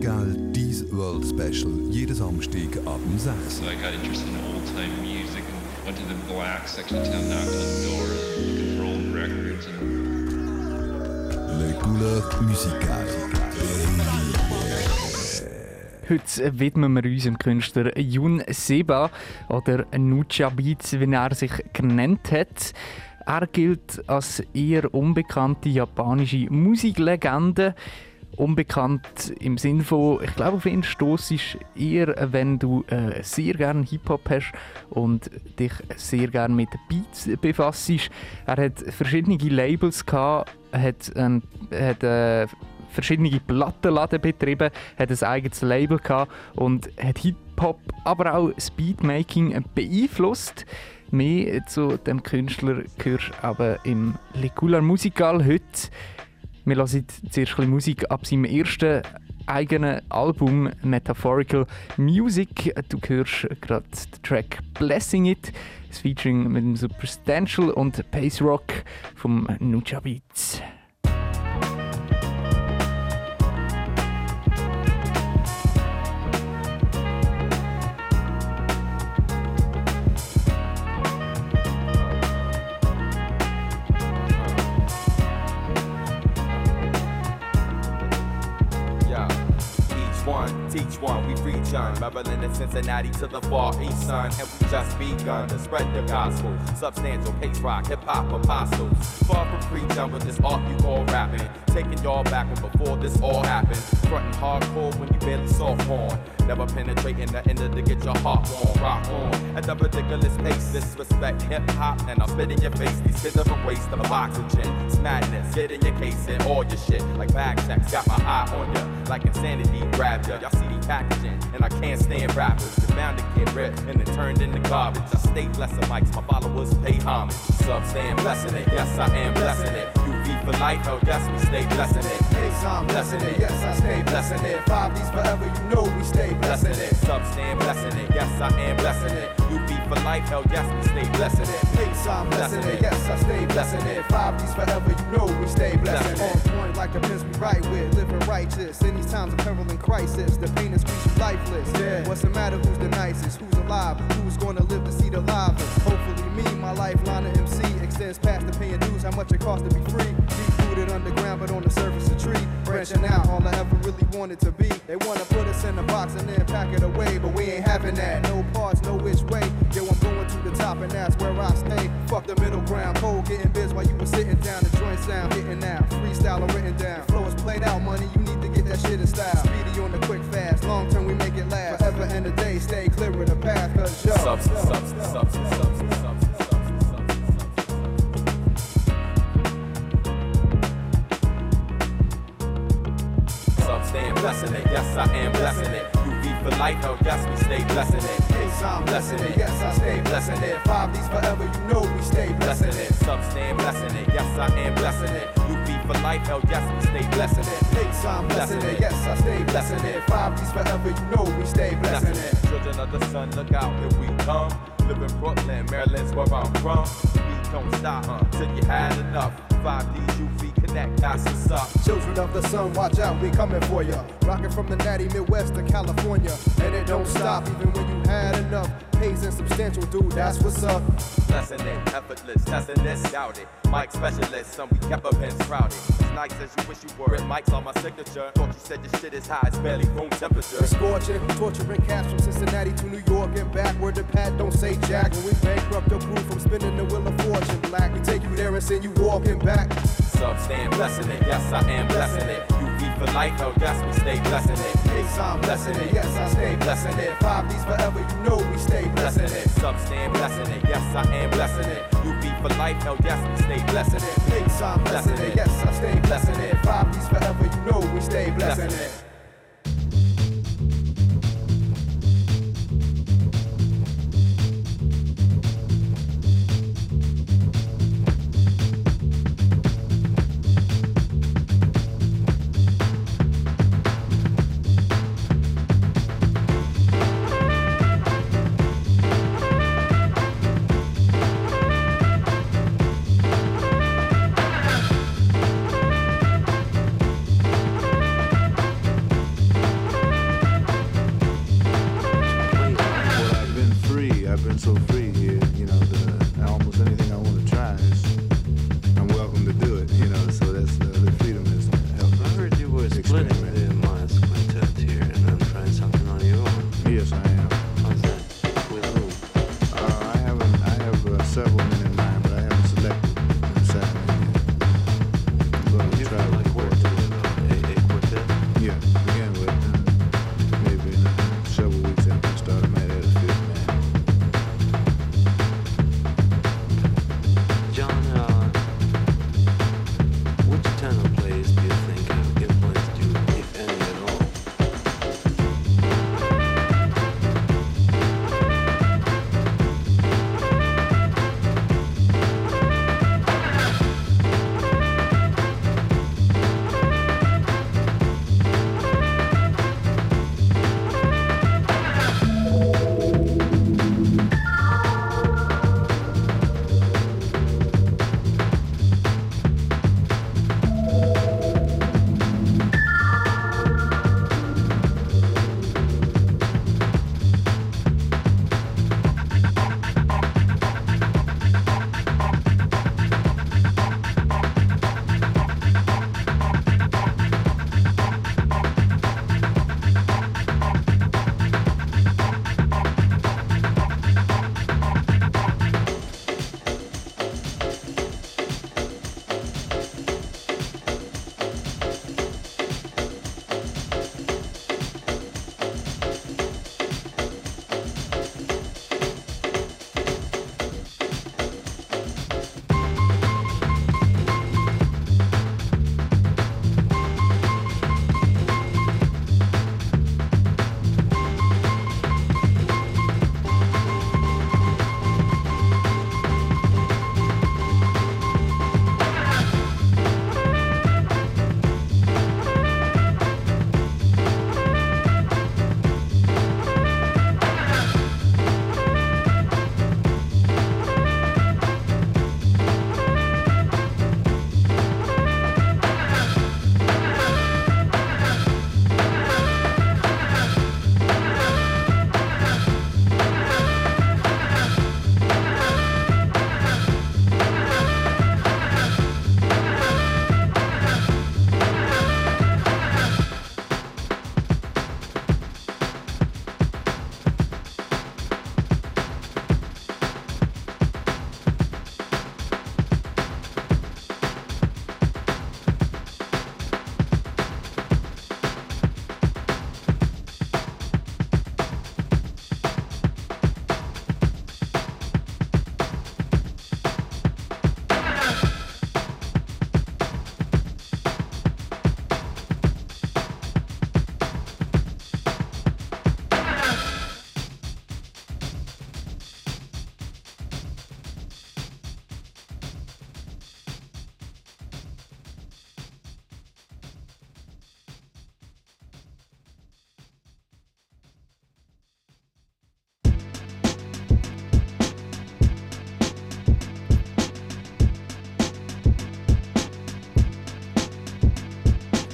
Musical, dies World Special, jeden Samstag ab um 6. So I got interested in old time music and went to the black section of town, knocked on doors, looking for old records. And Le Couleur Musicale. Heute widmen wir uns dem Künstler Jun Seba oder Nucha Beats, wie er sich genannt hat. Er gilt als eher unbekannte japanische Musiklegende. Unbekannt im Sinne von, ich glaube, auf ihn stoßest eher, wenn du äh, sehr gerne Hip-Hop hast und dich sehr gerne mit Beats befasst. Er hat verschiedene Labels gehabt, hat, ähm, hat äh, verschiedene Plattenladen betrieben, hat ein eigenes Label gehabt und hat Hip-Hop, aber auch Speedmaking beeinflusst. Mehr zu dem Künstler gehörst aber im Legula Musical heute. Wir hören zuerst ein Musik ab seinem ersten eigenen Album Metaphorical Music. Du hörst gerade den Track Blessing It, das Featuring mit dem Substantial und Pace Rock vom Nucha Beats. Teach one, we reach on Maryland and Cincinnati to the far east son. And we just begun to spread the gospel. Substantial pace rock, hip hop apostles. Far from preaching with this art you call rapping. Taking y'all back when before this all happened. Frontin' hardcore when you barely soft porn. Never penetrating the end of to get your heart warm. Rock on at the ridiculous pace. Disrespect hip hop and I'll spit in your face. These kids are a waste of oxygen. It's madness. Get in your case and all your shit. Like bag checks. Got my eye on ya. Like insanity grabbed ya. Y'all the packaging and I can't stand rappers. They're bound to get ripped and then turned into garbage. I stay blessing mics. My followers pay homage. Sub stand blessing it. Yes, I am blessing it. UV for life. Oh, yes, we stay blessing it. Yes, I'm blessing it. Yes, I stay blessing it. Five D's forever, you know we stay blessing it. Sub stand blessing it. Yes, I am blessing it. UV for life. Hell yes, we stay blessing it. Yes, I'm blessing it. Yes, I stay blessing it. Five D's forever, you know we stay blessing it. On point like the pins we right with, living righteous. In these times of peril and crisis, the pain is squeeze you lifeless. Yeah. What's the matter? Who's the nicest? Who's alive? Who's gonna live to see the livest? Hopefully me, my lifeline of MC extends past the paying dues. How much it costs to be free? Deep rooted underground, but on the surface a tree. Branching out, all I ever really wanted to be. They wanna put us in a box and then pack it away, but we ain't having that. No parts, no which way. Yo, I'm going to the top and that's where I stay. Fuck the middle ground, cold getting biz while you were sitting down. The joint sound hitting now, freestyle or written down. Flow is played out, money. You need to get that shit in style. Speedy on the quick fast, long term we make it last. Forever and a day, stay clear of the path, cause yo. Substance, substance, substance, substance, substance, substance, substance. Blessing it. Yes, I am blessing it. UV for life. Hell yes, we stay blessing it. Yes, I'm blessing it. Yes, I stay blessing it. Five D's forever, you know we stay blessing it. Sub stand blessing it. Yes, I am blessing it. UV for life. Hell yes, we stay blessing it. Yes, I'm blessing it. Yes, I stay blessing it. Five D's forever, you know we stay blessing it. Children of the sun, look out, here we come. Live in Brooklyn, Maryland's where I'm from. We don't stop uh, till you had enough. 5D UV that's what's up. Children of the sun, watch out, we coming for ya. Rocking from the natty Midwest to California. And it don't stop even when you had enough. Pays and substantial, dude, that's what's up. Blessing it, effortless, testing this, doubt it. Mike specialist, some we kept up and sprouted. As nice as you wish you were. Red mics on my signature. Thought you said your shit is high, it's barely room temperature. Scorching, torturing cats from Cincinnati to New York and back where the pad don't say jack. When we bankrupt your crew from spinning the wheel of fortune black, we take you there and send you walking back. Sub stand blessing it, yes I am blessing it. UV for life, hell yes we stay blessing it. Yes, I'm blessing it. Yes, I stay blessing it. Five D's forever, you know we stay blessing it. Sub stand blessing it, yes I am blessing it. UV for life, hell yes we stay blessing it. Yes, I'm blessing it. Yes, I stay blessing it. Five D's forever, you know we stay blessing it.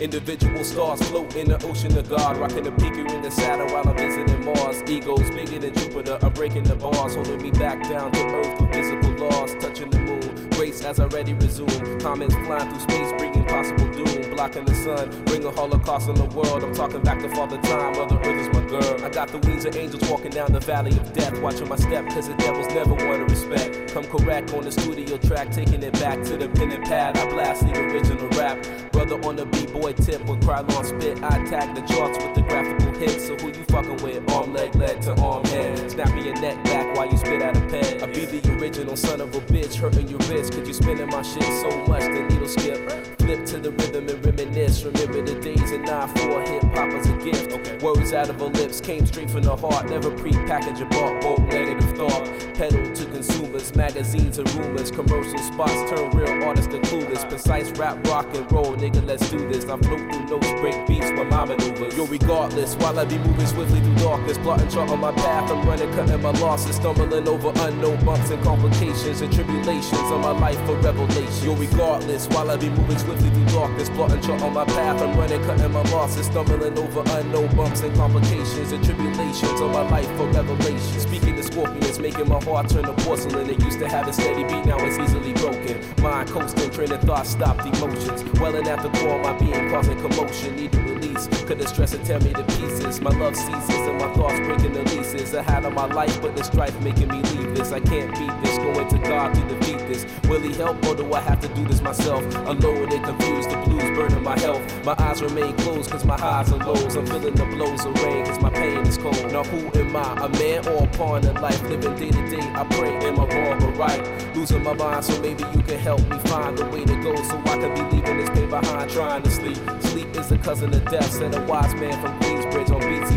Individual stars float in the ocean of God. Rocking a peaker in the saddle while I'm visiting Mars. Egos bigger than Jupiter. I'm breaking the bars, holding me back down to earth with physical laws. Touching the moon. Grace as I already resume. Comments flying through space, bringing possible doom. Blocking the sun, bring a holocaust on the world. I'm talking back to Father Time. Mother Earth is my girl. I got the wings of angels walking down the valley of death. Watching my step, cause the devil's never one to respect. Come correct on the studio track, taking it back to the pen and pad. I blast the original rap. Brother on the b-boy tip with Krylon spit. I tag the charts with the graphical hits. So who you fucking with? Arm, leg, leg to arm, head. Snapping your neck back while you spit out a pen. I be the original son of a bitch, hurting your wrist. Cause you spinning my shit so much the needle skip. Flip to the rhythm and reminisce. Remember the days in 9-4 hip hop as a gift. Okay. Words out of her lips came straight from the heart. Never pre-packaged or bought both negative thought. Pedal to consumers, magazines and rumors. Commercial spots turn real artists to clueless. Precise rap, rock and roll, nigga, let's do this. I float through notes, break beats with my maneuvers. Yo, regardless, while I be moving swiftly through darkness, plotting chart on my path, I'm running, cutting my losses, stumbling over unknown bumps and complications and tribulations of my life for revelation. Yo, regardless, while I be moving swiftly through darkness, plotting chart on my path, I'm running, cutting my losses, stumbling over unknown bumps and complications and tribulations of my life for revelation. Speaking to scorpions, making my heart turn to porcelain. It used to have a steady beat, now it's easily broken. Mind coasting, train of thought, stopped emotions. Welling at the core, my being causing commotion. Need to release, could the stress and tear me to pieces. My love ceases and my thoughts breaking the leases. I had on my life, but the strife making me leave this. I can't beat this, going to God to defeat this. Will he help or do I have to do this myself? Alone and confused, the blues burning my health. My eyes remain closed cause my highs are lows. I'm feeling the blows of rain cause my pain is cold. Now who am I? A man or a pawn in life? Living day to day, I pray, am I wrong or right? Losing my mind, so maybe you can help me find a way to go so I can be leaving this pain behind, trying to sleep. Sleep is a cousin of death, said a wise man from Queensbridge on BT.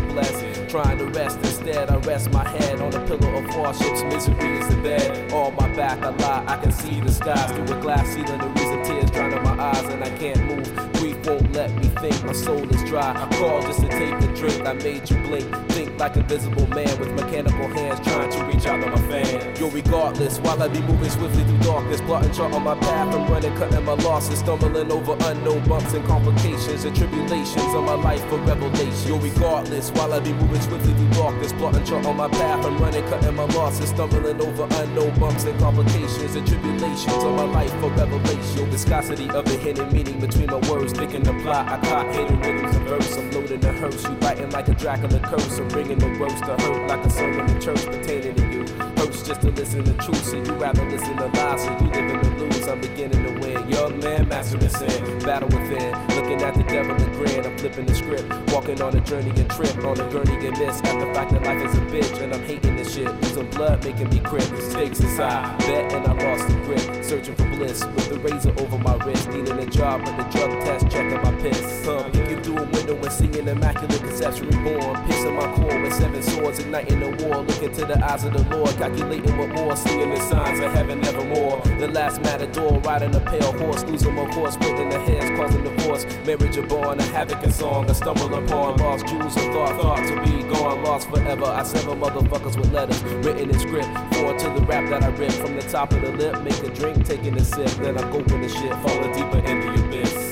Trying to rest instead, I rest my head on a pillow of hardships. Misery is the bed. On my back, I lie, I can see the skies through a glass ceiling. The reason tears drowning my eyes, and I can't move. Won't let me think, my soul is dry. I called just to take a drink, I made you blink. Think like a visible man with mechanical hands trying to reach out to my fan. Yo, regardless, while I be moving swiftly through darkness, plotting chart on my path, I'm running, cutting my losses, stumbling over unknown bumps and complications and tribulations of my life for revelation. Yo, regardless, while I be moving swiftly through darkness, plotting chart on my path, I'm running, cutting my losses, stumbling over unknown bumps and complications and tribulations of my life for revelation. Yo, viscosity of the hidden meaning between my words, thinking the plot, I caught hidden rhythms of verse, I'm loading the hearse, you biting like a Dracula curse, I'm bringing the roast to hurt like a sermon in church pertaining to you. Hurts just to listen to truth, so you rather listen to lies, so you live in the I'm beginning to win. Young man, mastering sin, battle within. Looking at the devil and grin, I'm flipping the script. Walking on a journey and trip, on a gurney and miss. At the fact that life is a bitch, and I'm hating this shit. Losing blood, making me crip. Stakes inside, bet and I lost the grip. Searching for bliss with the razor over my wrist. Needing a job, but the drug test, checking my piss. Huh, peeking through a window and seeing immaculate conception reborn. Pissing my core with seven swords, igniting the war. Looking to the eyes of the Lord, calculating what more. Singing the signs of heaven evermore. The last matador, riding a pale horse. Losing my course, splitting the hairs, causing divorce. Marriage a born, a havoc and song. I stumble upon lost jewels of thought. Thought to be gone, lost forever. I sever motherfuckers with letters written in script. Forward to the rap that I rip from the top of the lip. Make a drink, taking a sip. Then I'm gulping the shit, falling deeper into the abyss.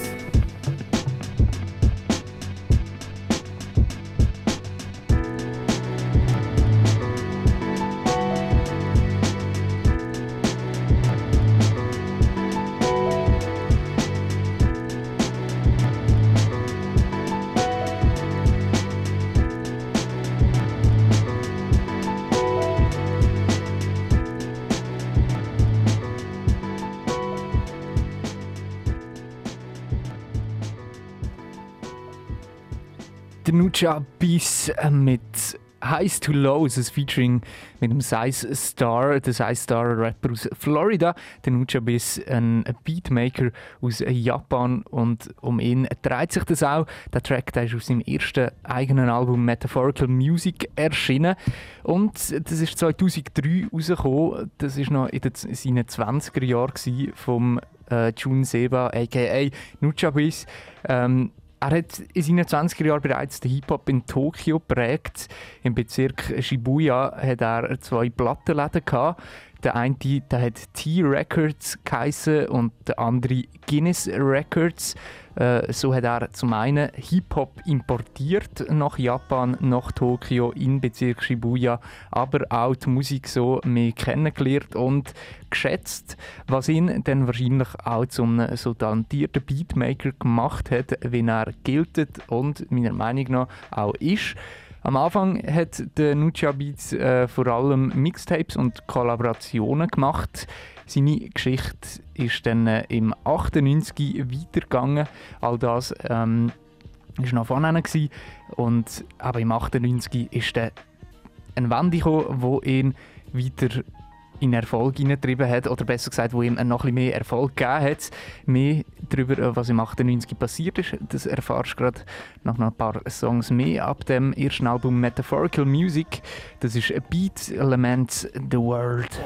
Nuja Bis äh, mit Highs to Lows, ein Featuring mit dem Size Star, der Size Star Rapper aus Florida. Der Nuja Bis, ein Beatmaker aus Japan und um ihn dreht sich das auch. Der Track der ist aus seinem ersten eigenen Album Metaphorical Music erschienen und das ist 2003 rausgekommen. Das ist noch in seinen 20er Jahren vom äh, Jun Seba aka Nuja Bis. Ähm, er hat in seinen 20er Jahren bereits den Hip-Hop in Tokio geprägt. Im Bezirk Shibuya hat er zwei Plattenläden gehabt. Der eine der hat T-Records geheissen und der andere Guinness Records. Äh, so hat er zum einen Hip-Hop importiert nach Japan, nach Tokio, in Bezirk Shibuya, aber auch die Musik so mehr kennengelernt und geschätzt, was ihn dann wahrscheinlich auch zum so talentierten Beatmaker gemacht hat, wie er gilt und meiner Meinung nach auch ist. Am Anfang hat der Nucha Beats äh, vor allem Mixtapes und Kollaborationen gemacht. Seine Geschichte ist dann äh, im 98 weitergegangen. All das ähm, ist noch vorne und aber im 98 ist dann ein Wende gekommen, wo ihn weiter in Erfolg hineingetrieben hat, oder besser gesagt, wo ihm noch ein mehr Erfolg gegeben hat. Mehr darüber, äh, was im 98 passiert ist, das erfahrst du gerade nach noch ein paar Songs mehr ab dem ersten Album Metaphorical Music. Das ist Beat Elements The World.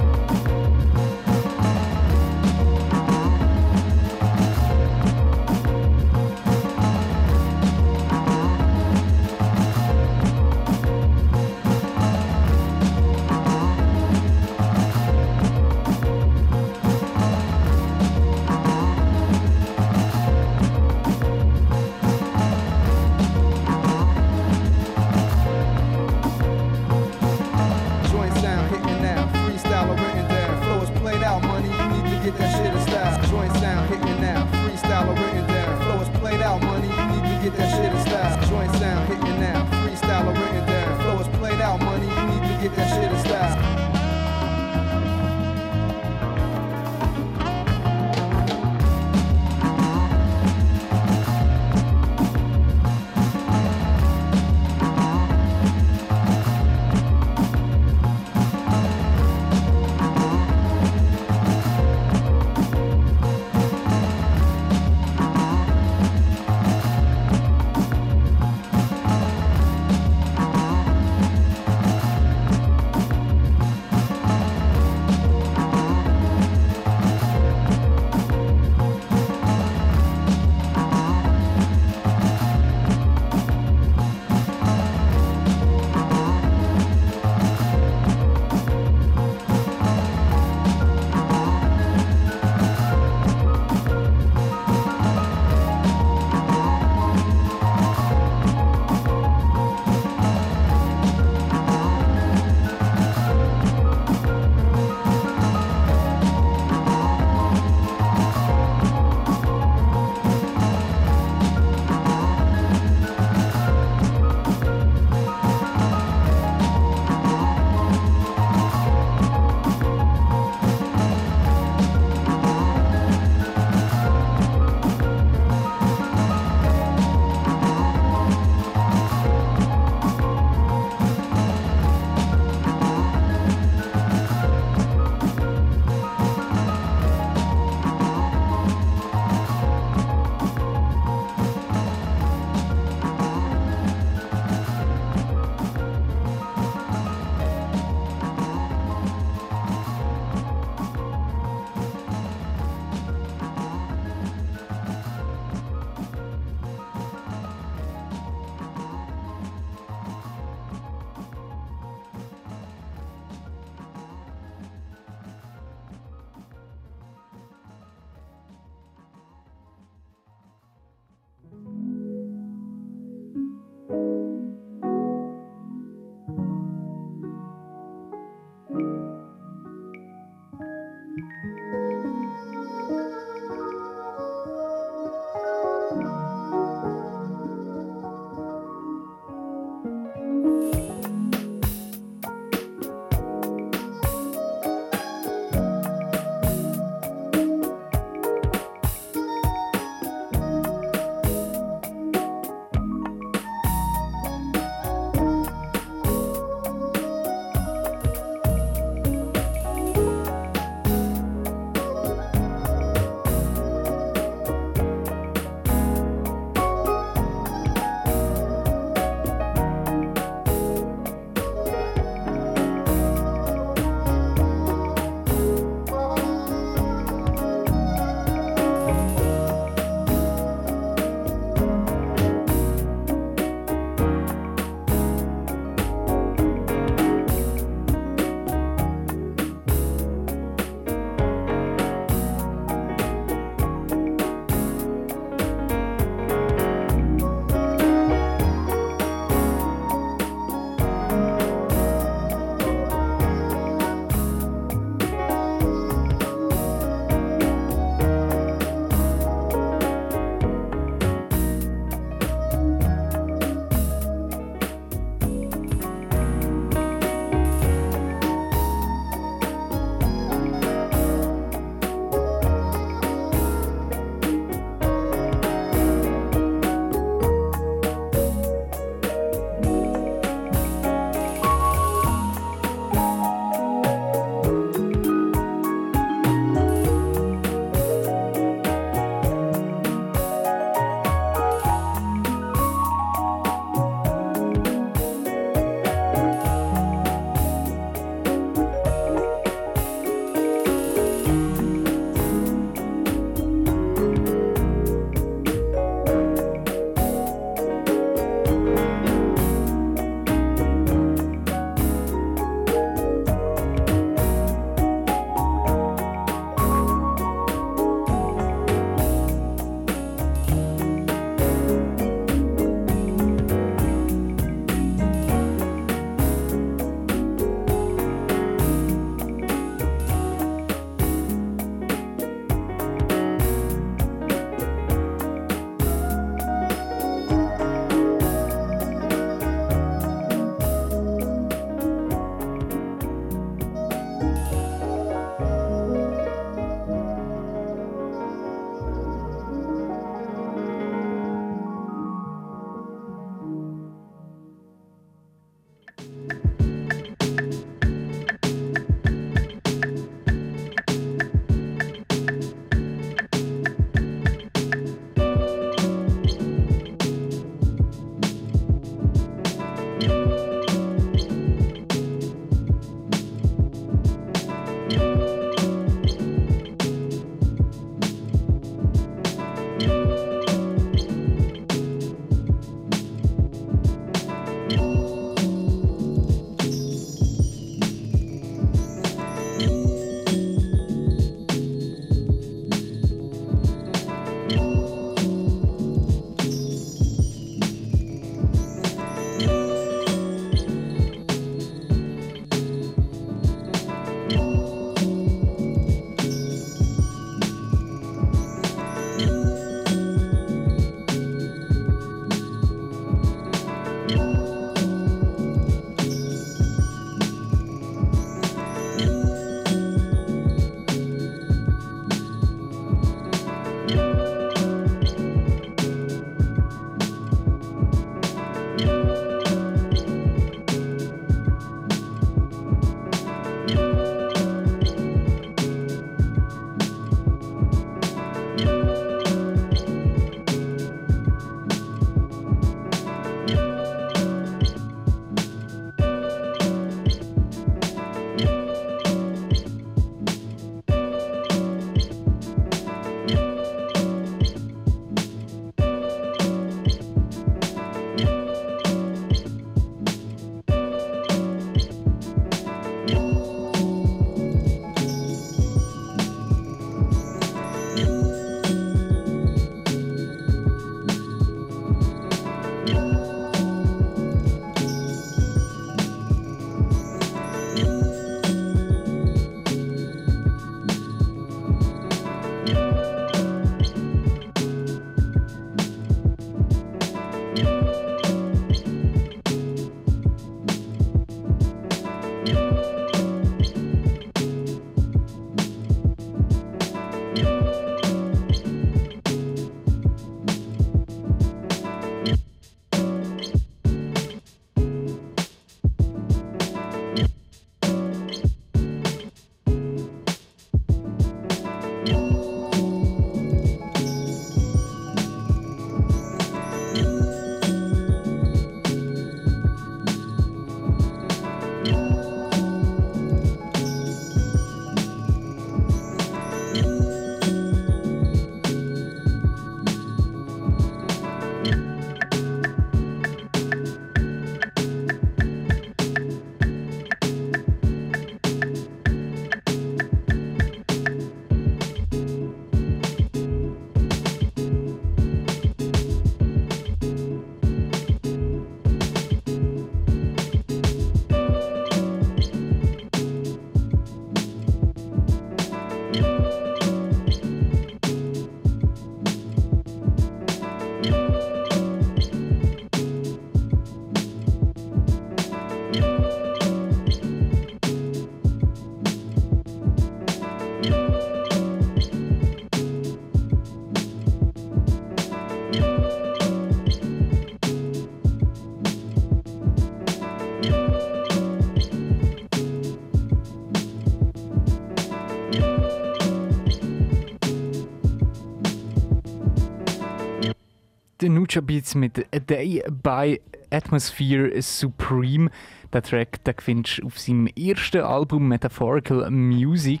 Nucha Beats mit A Day by Atmosphere Supreme. Der Track den findest du auf seinem ersten Album Metaphorical Music.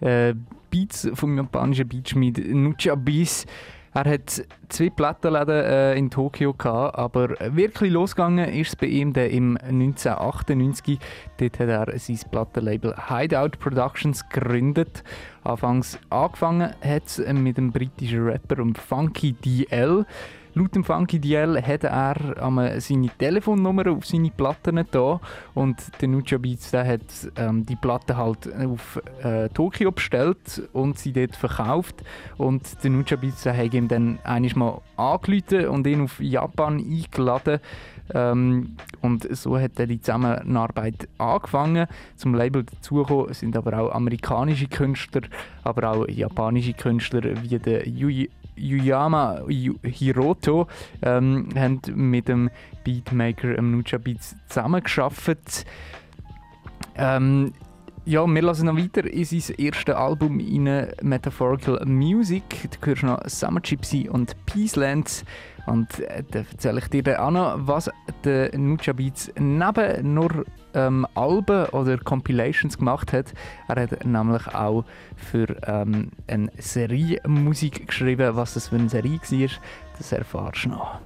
Äh, Beats vom japanischen Beatschmied Nucha Beats. Er hat zwei Plattenläden äh, in Tokio gehabt, aber wirklich losgegangen ist es bei ihm dann im 1998. Dort hat er sein Plattenlabel Hideout Productions gegründet. Anfangs angefangen hat es mit dem britischen Rapper und Funky DL. Laut dem Funky DL hat er seine Telefonnummer auf seine Platten da und der Nucha Beats der hat ähm, die Platte halt auf äh, Tokio bestellt und sie dort verkauft und der Nucha Beats der hat ihm dann einiges mal angerufen und ihn auf Japan eingeladen ähm, und so hat dann die Zusammenarbeit angefangen. Zum Label dazugekommen sind aber auch amerikanische Künstler, aber auch japanische Künstler wie der Yui Yuyama Hiroto ähm, haben mit dem Beatmaker ähm, Nucha Beats zusammengearbeitet. Ähm, ja, wir lassen noch weiter in sein erstes Album in Metaphorical Music. Da hörst du noch Summer Gypsy und Peacelands. Und äh, da erzähle ich dir dann auch noch, was der Nucha Beats neben nur ähm, Alben oder Compilations gemacht hat. Er hat nämlich auch für ähm, eine Serie Musik geschrieben. Was das für eine Serie war, das erfahrst du noch.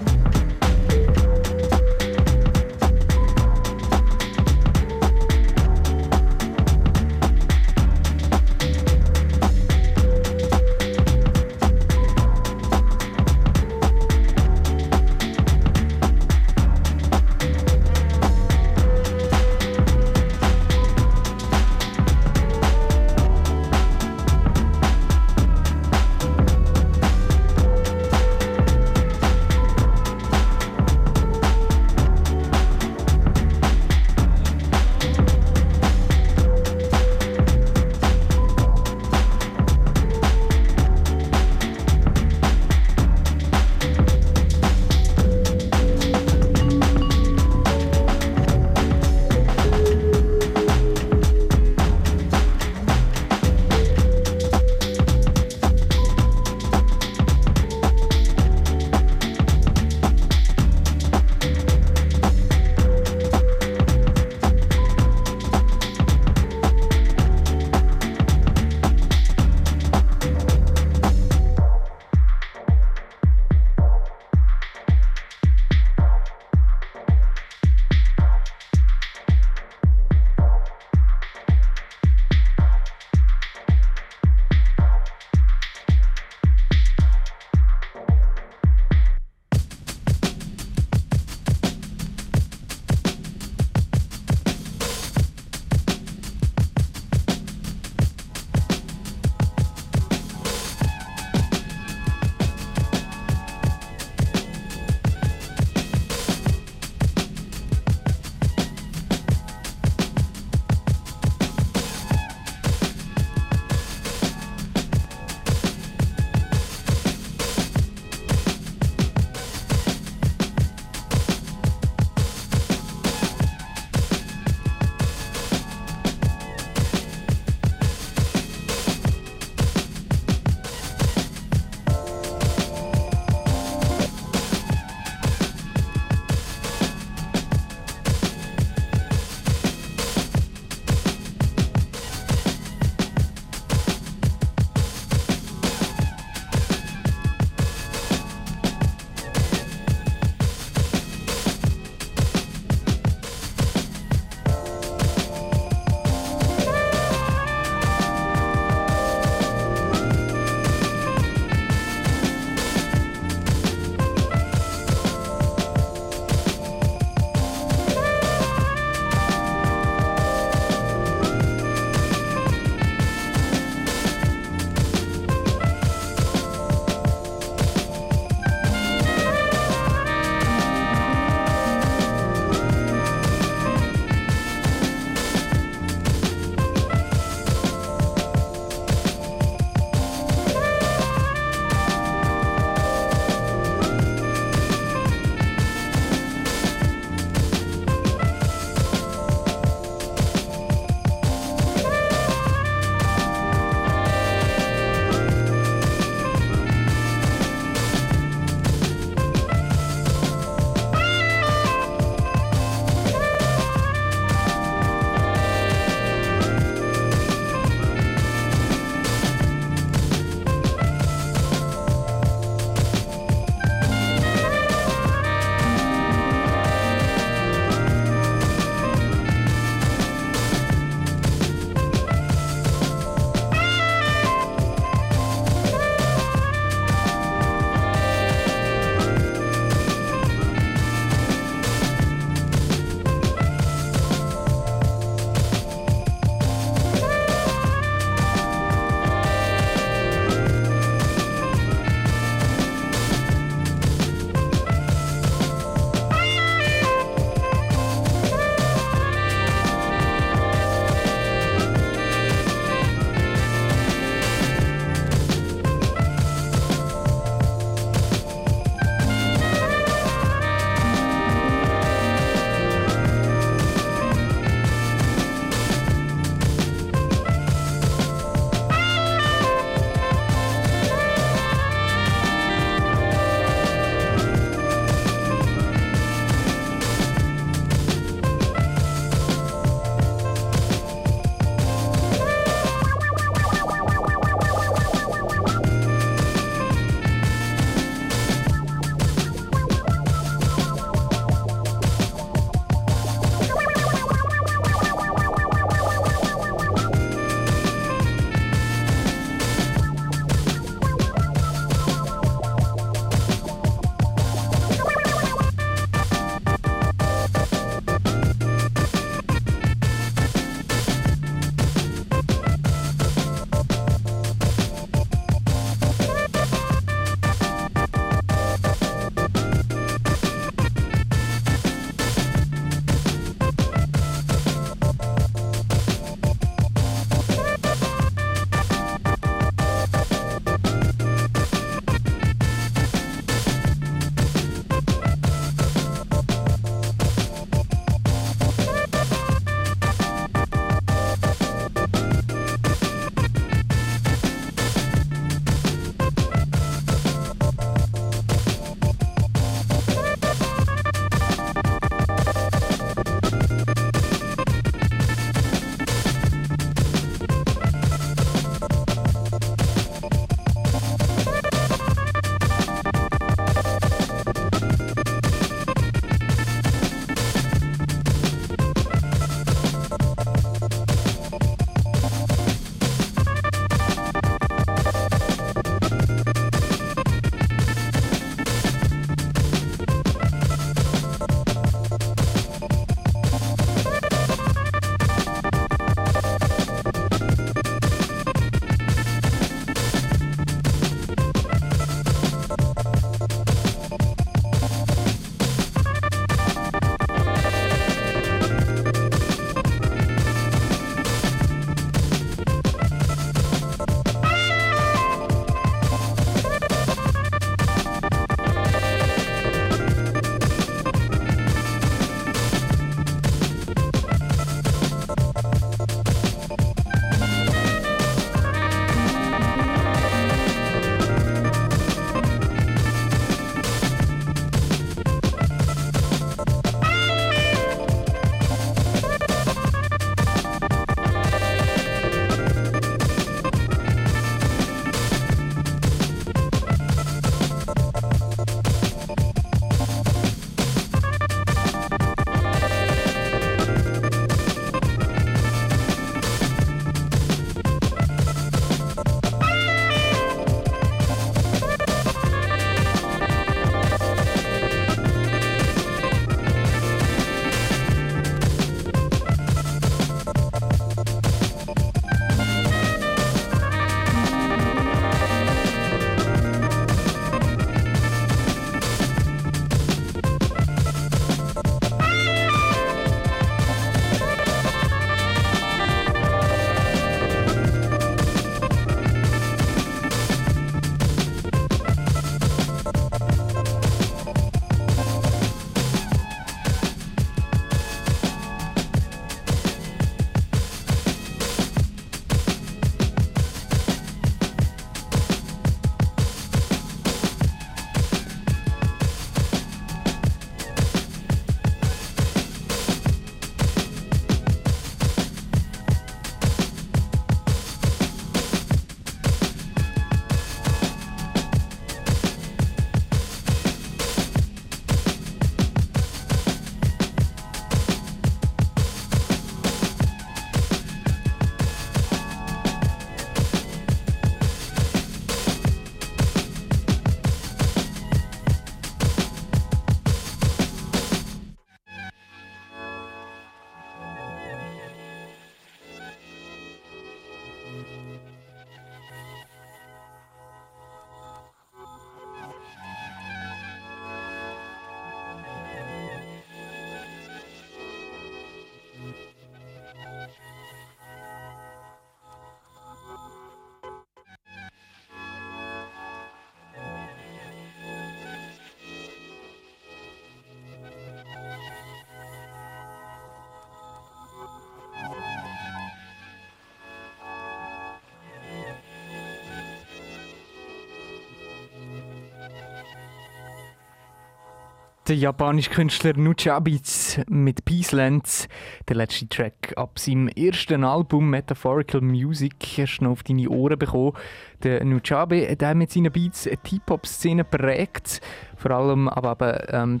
Der japanische Künstler Nuchabits mit Peacelands, der letzte Track ab seinem ersten Album Metaphorical Music, hast du auf deine Ohren bekommen. Der Nuchabe hat mit seinen Beats die Hip-Hop-Szene prägt, vor allem aber ähm,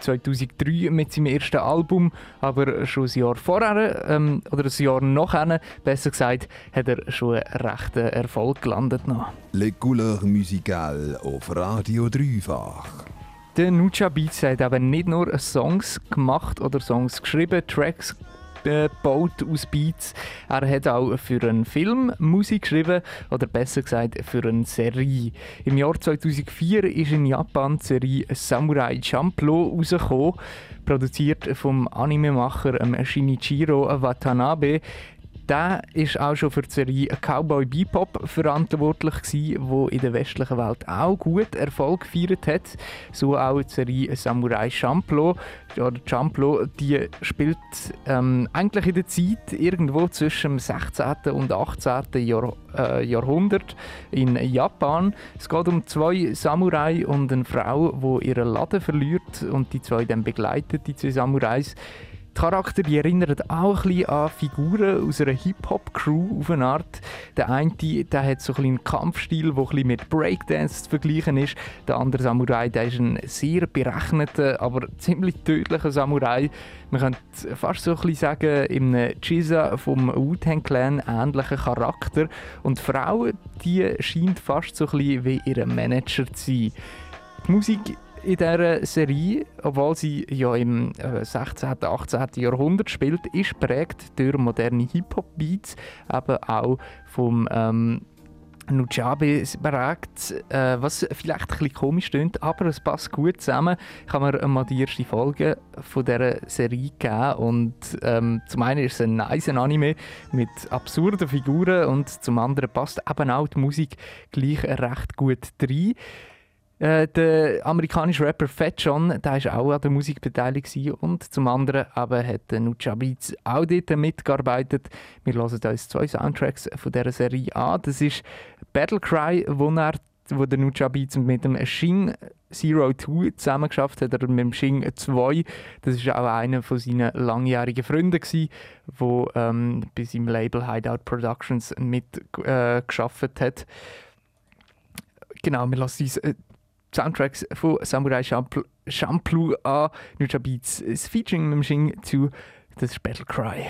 2003 mit seinem ersten Album, aber schon ein Jahr vorher, ähm, oder ein Jahr nachher, besser gesagt, hat er schon einen rechten Erfolg gelandet. Noch. Les Couleurs Musicales auf Radio Dreifach. Der Nucha Beats hat eben nicht nur Songs gemacht oder Songs geschrieben, Tracks gebaut aus Beats. Er hat auch für einen Film Musik geschrieben, oder besser gesagt für eine Serie. Im Jahr 2004 ist in Japan die Serie Samurai Champloo rausgekommen, produziert vom Animemacher Shinichiro Watanabe der ist auch schon für die Serie Cowboy Bebop verantwortlich wo in der westlichen Welt auch gut Erfolg gefeiert hat. So auch die Serie Samurai Champloo. Ja, Champloo, die spielt ähm, eigentlich in der Zeit irgendwo zwischen dem 16. und 18. Jahr, äh, Jahrhundert in Japan. Es geht um zwei Samurai und eine Frau, die ihren Laden verliert und die zwei dann begleitet, die zwei Samurais. Die Charakter die erinnern auch ein bisschen an Figuren aus einer Hip-Hop-Crew auf eine Art. Der eine der hat so ein einen Kampfstil, der ein mit Breakdance zu vergleichen ist. Der andere Samurai der ist ein sehr berechneter, aber ziemlich tödlicher Samurai. Man könnte fast so ein bisschen sagen, im Chiza vom Wu-Tang Clan ähnlicher Charakter. Und die Frau die scheint fast so ein bisschen wie ihr Manager zu sein. Die Musik in dieser Serie, obwohl sie ja im 16. und 18. Jahrhundert spielt, ist prägt durch moderne Hip-Hop-Beats, eben auch vom ähm, Nujabe prägt, äh, was vielleicht ein bisschen komisch klingt, aber es passt gut zusammen. Ich habe mir mal die erste Folge von dieser Serie gegeben und ähm, zum einen ist es ein nice Anime mit absurden Figuren und zum anderen passt eben auch die Musik gleich recht gut rein. Äh, der amerikanische Rapper Fat John, der war auch an der Musik beteiligt und zum anderen aber hat Nucha Beats auch dort mitgearbeitet. Wir hören uns zwei Soundtracks von dieser Serie an. Das ist Battle Cry, wo, er, wo der Nucha Beats mit dem Shing Zero Two zusammen geschafft hat, oder mit dem Shing 2. Das war auch einer von seinen langjährigen Freunden, der ähm, bei seinem Label Hideout Productions mitgeschafft äh, hat. Genau, wir lassen uns äh, Soundtracks von Samurai Champloo an. Nuja Beats, das Featuring mit dem Shing zu das Battle Cry.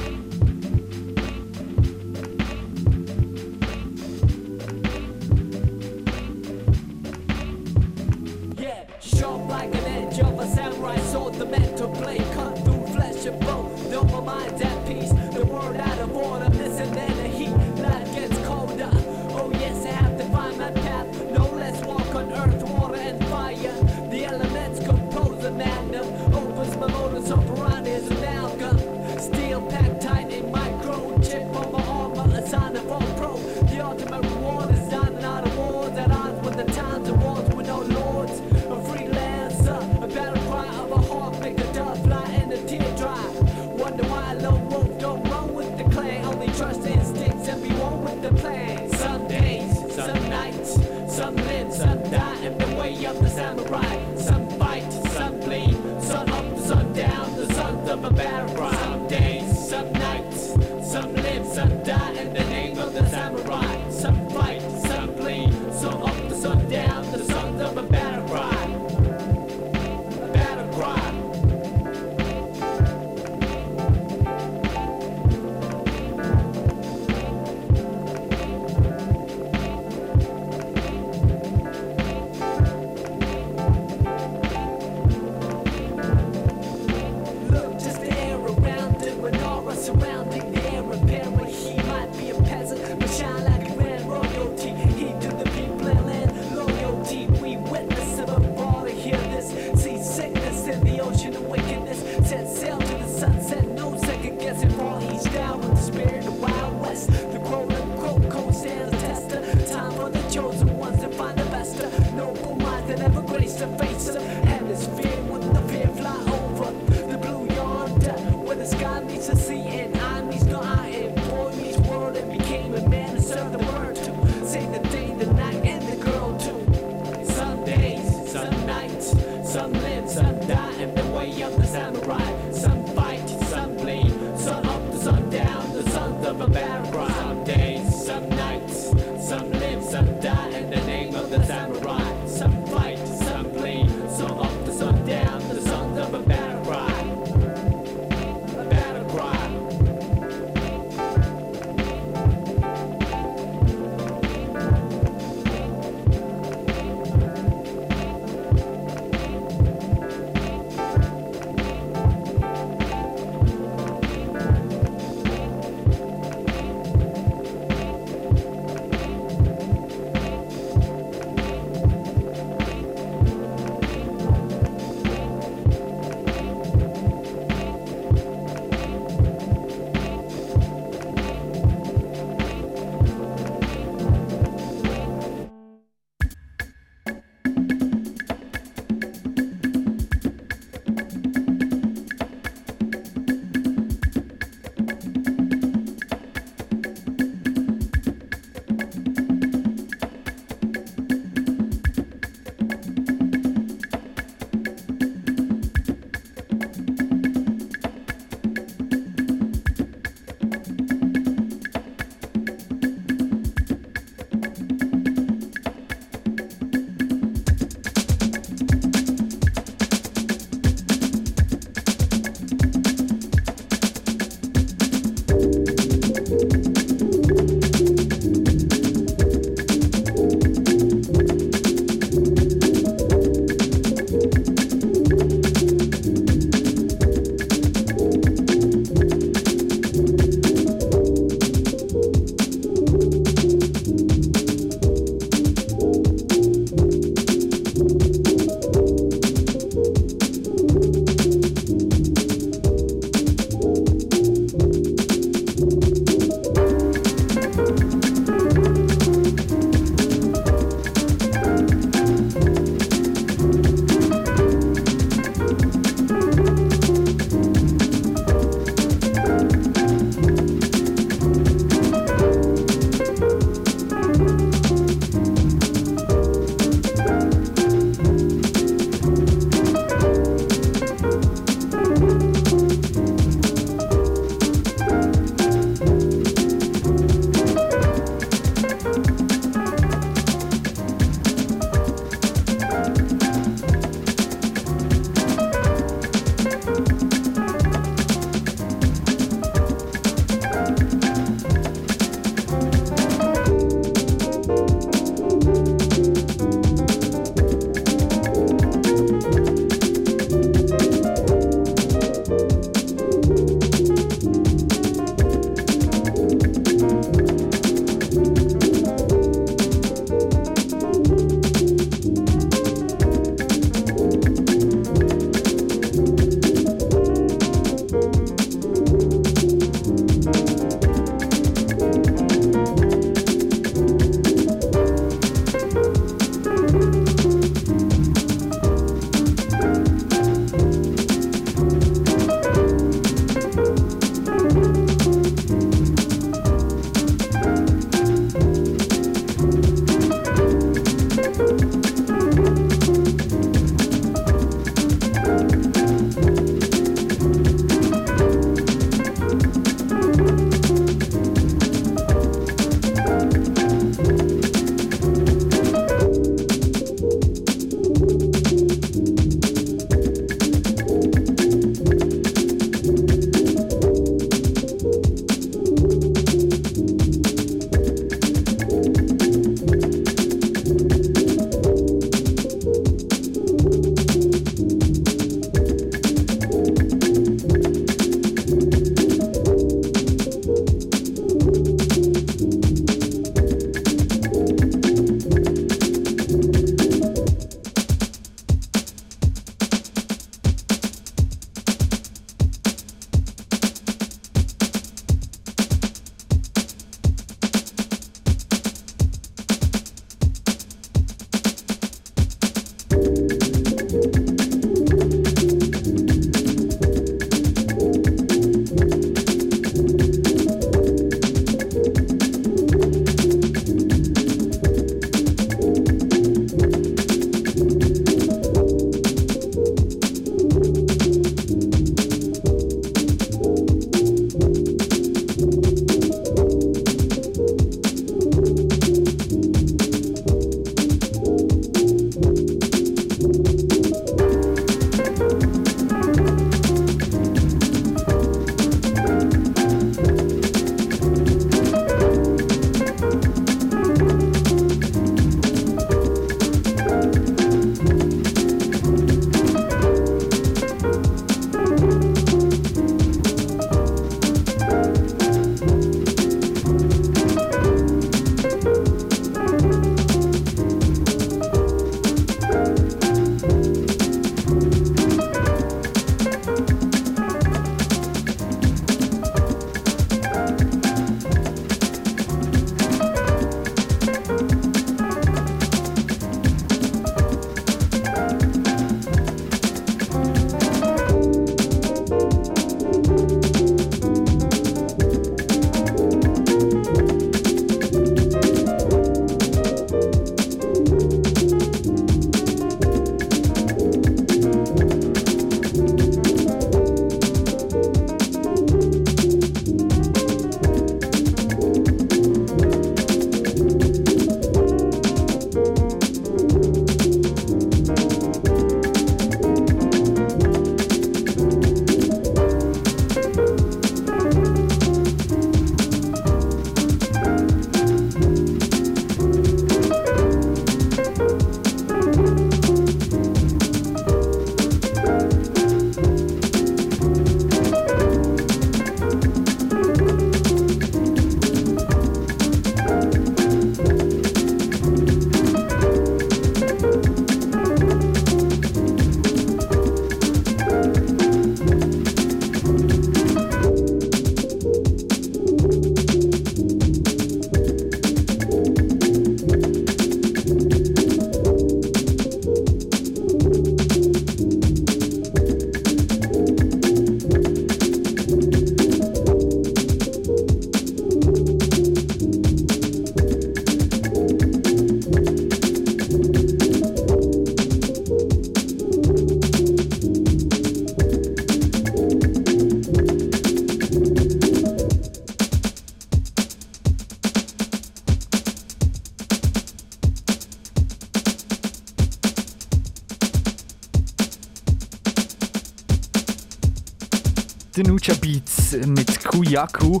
Kuyaku.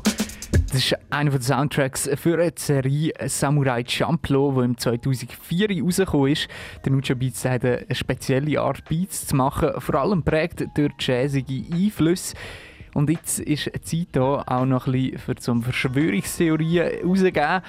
Das ist einer der Soundtracks für die Serie Samurai Champloo, die im 2004 rausgekommen ist. Der Nucha Beats hat eine spezielle Art Beats zu machen, vor allem prägt durch jazzige Einflüsse. Und jetzt ist Zeit da auch noch ein bisschen für zum Verschwörungstheorien rauszugeben.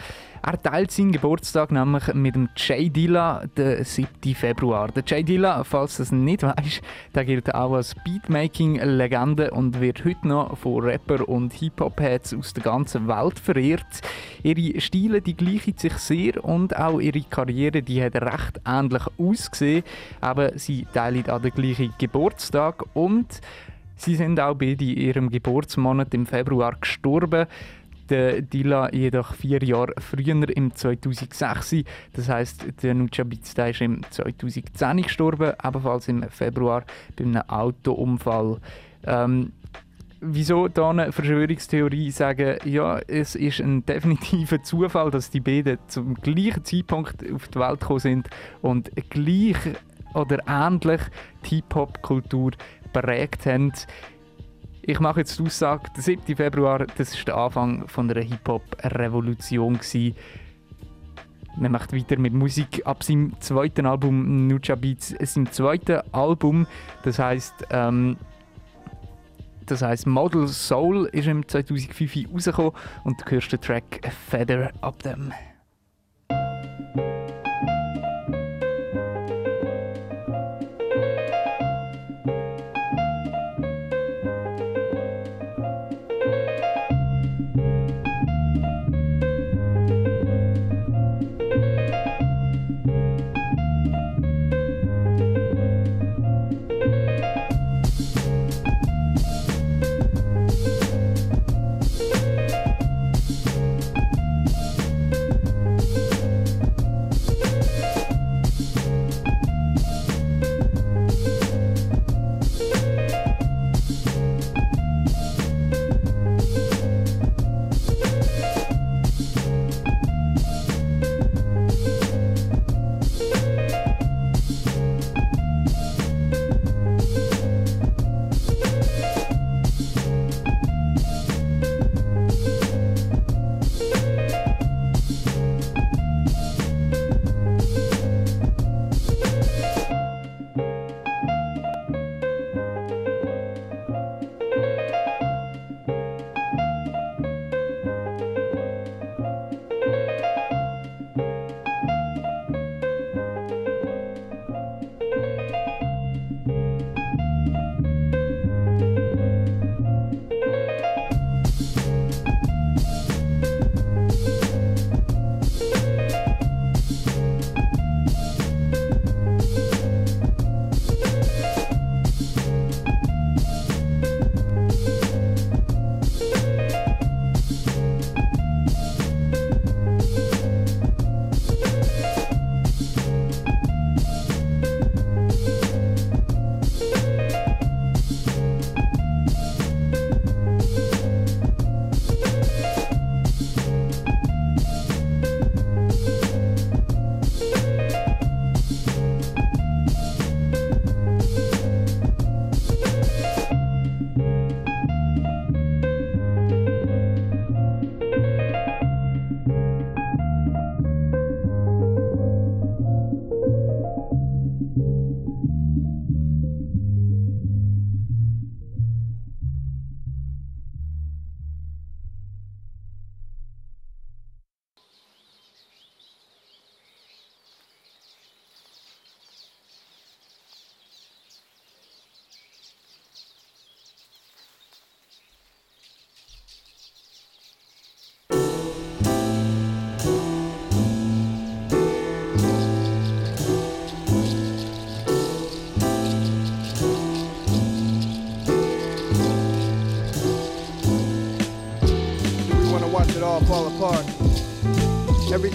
Er teilt seinen Geburtstag nämlich mit dem Jay Dilla, den 7. Februar. Der Jay Dilla, falls du es nicht weißt, der gilt auch als Beatmaking-Legende und wird heute noch von Rapper und Hip-Hop-Heads aus der ganzen Welt verehrt. Ihre Stile die gleichen sich sehr und auch ihre Karriere die hat recht ähnlich ausgesehen. Aber sie teilen auch den gleichen Geburtstag und Sie sind auch beide in ihrem Geburtsmonat im Februar gestorben. Der Dila jedoch vier Jahre früher, im 2006. Das heisst, der Nuchabitsta ist im 2010 gestorben, ebenfalls im Februar bei einem Autounfall. Ähm, wieso da eine Verschwörungstheorie sagen, ja, es ist ein definitiver Zufall, dass die beiden zum gleichen Zeitpunkt auf die Welt gekommen sind und gleich oder ähnlich die Hip-Hop-Kultur prägt haben. Ich mache jetzt die Aussage, der 7. Februar, das ist der Anfang von einer Hip-Hop-Revolution Man macht weiter mit Musik ab seinem zweiten Album Nucha Beats, seinem zweiten Album, das heißt ähm, das heißt Model Soul ist im 2005 rausgekommen und du hörst den Track Feather ab dem.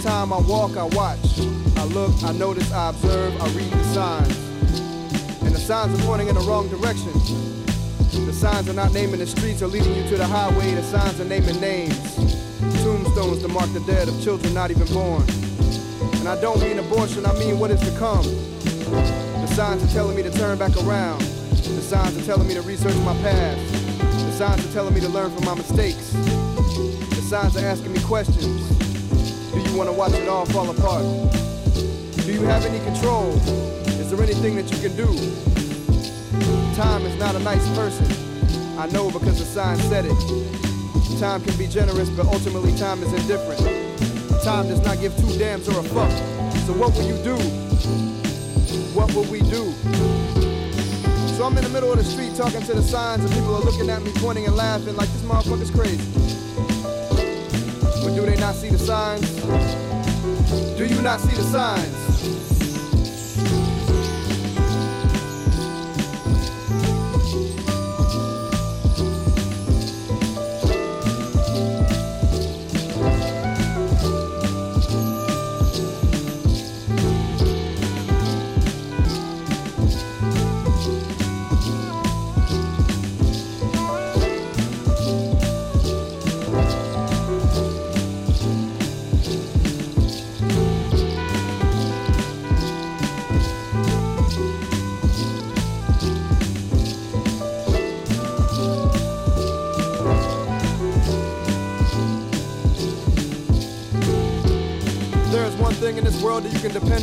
Time I walk, I watch. I look, I notice, I observe, I read the signs. And the signs are pointing in the wrong direction. The signs are not naming the streets or leading you to the highway. The signs are naming names. Tombstones to mark the dead of children not even born. And I don't mean abortion, I mean what is to come. The signs are telling me to turn back around. The signs are telling me to research my past. The signs are telling me to learn from my mistakes. The signs are asking me questions. Want to watch it all fall apart? Do you have any control? Is there anything that you can do? Time is not a nice person. I know because the sign said it. Time can be generous, but ultimately time is indifferent. Time does not give two damns or a fuck. So what will you do? What will we do? So I'm in the middle of the street talking to the signs, and people are looking at me, pointing and laughing like this motherfucker's crazy. Do they not see the signs? Do you not see the signs?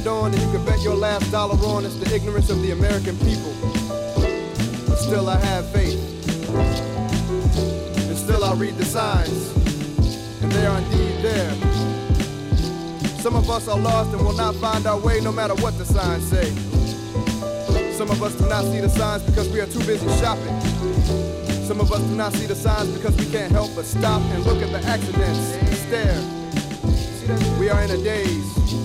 On and you can bet your last dollar on it's the ignorance of the American people. But still, I have faith. And still, I read the signs. And they are indeed there. Some of us are lost and will not find our way no matter what the signs say. Some of us do not see the signs because we are too busy shopping. Some of us do not see the signs because we can't help but stop and look at the accidents and stare. We are in a daze.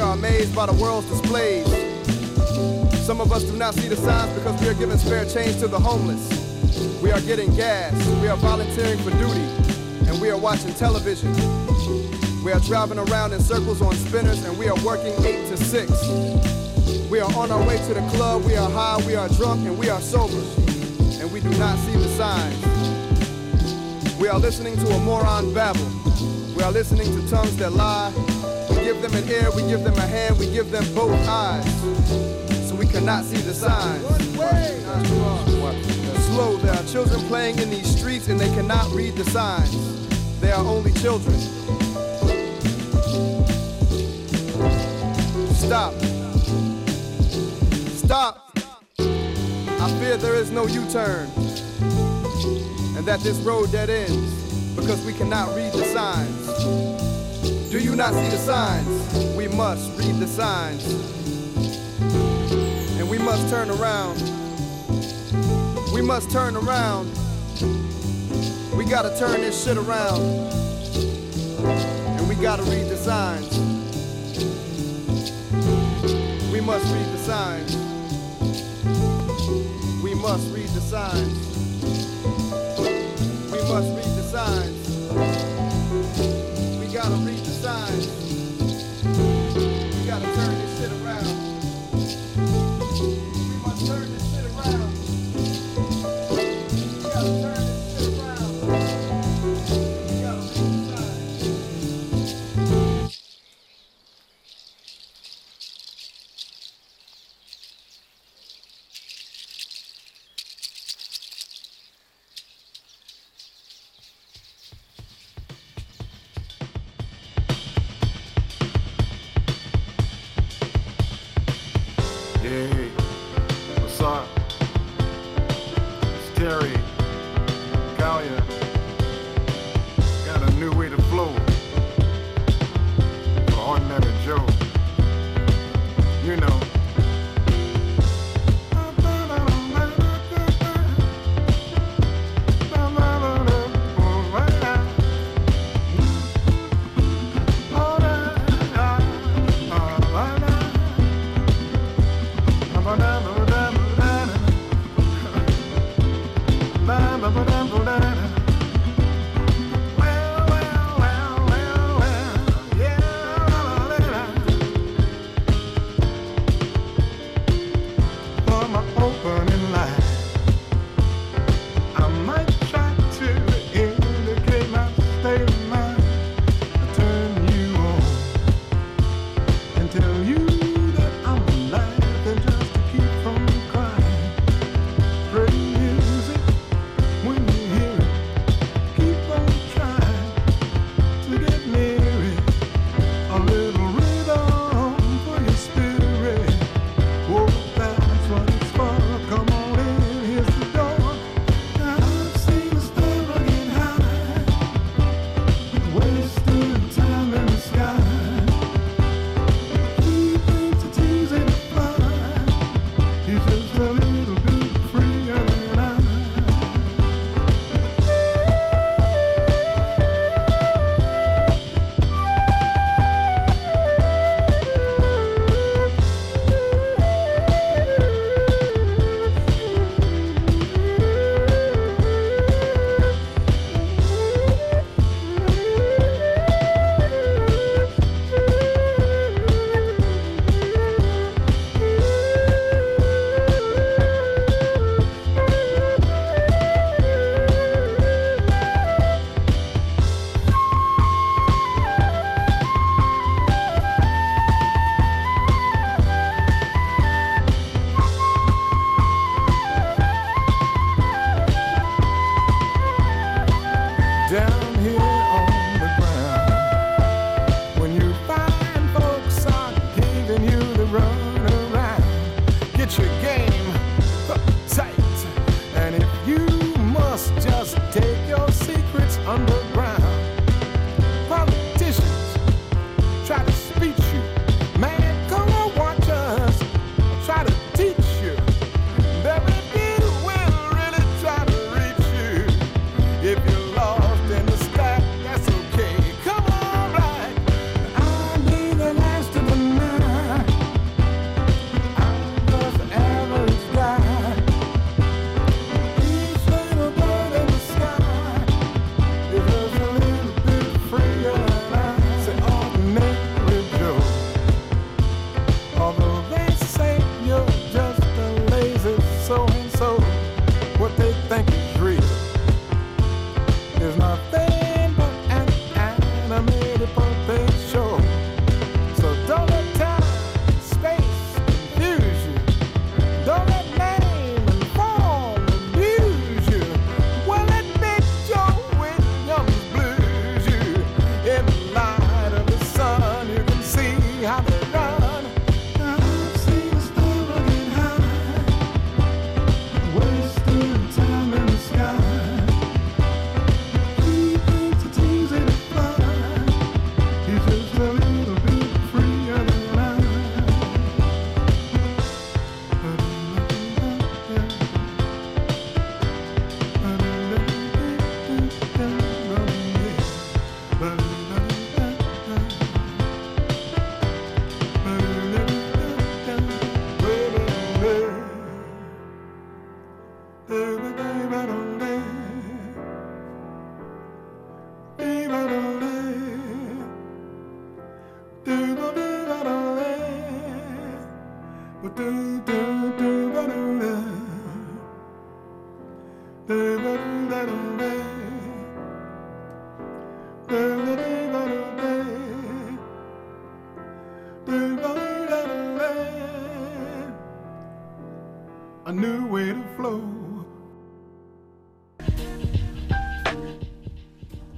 Are amazed by the world's displays. Some of us do not see the signs because we are giving spare change to the homeless. We are getting gas. We are volunteering for duty. And we are watching television. We are driving around in circles on spinners and we are working 8 to 6. We are on our way to the club. We are high, we are drunk, and we are sober. And we do not see the signs. We are listening to a moron babble. We are listening to tongues that lie give them an ear, we give them a hand, we give them both eyes. So we cannot see the signs. Slow, there are children playing in these streets and they cannot read the signs. They are only children. Stop. Stop. I fear there is no U-turn. And that this road dead ends because we cannot read the signs. Do you not see the signs? We must read the signs. And we must turn around. We must turn around. We gotta turn this shit around. And we gotta read the signs. We must read the signs. We must read the signs. We must read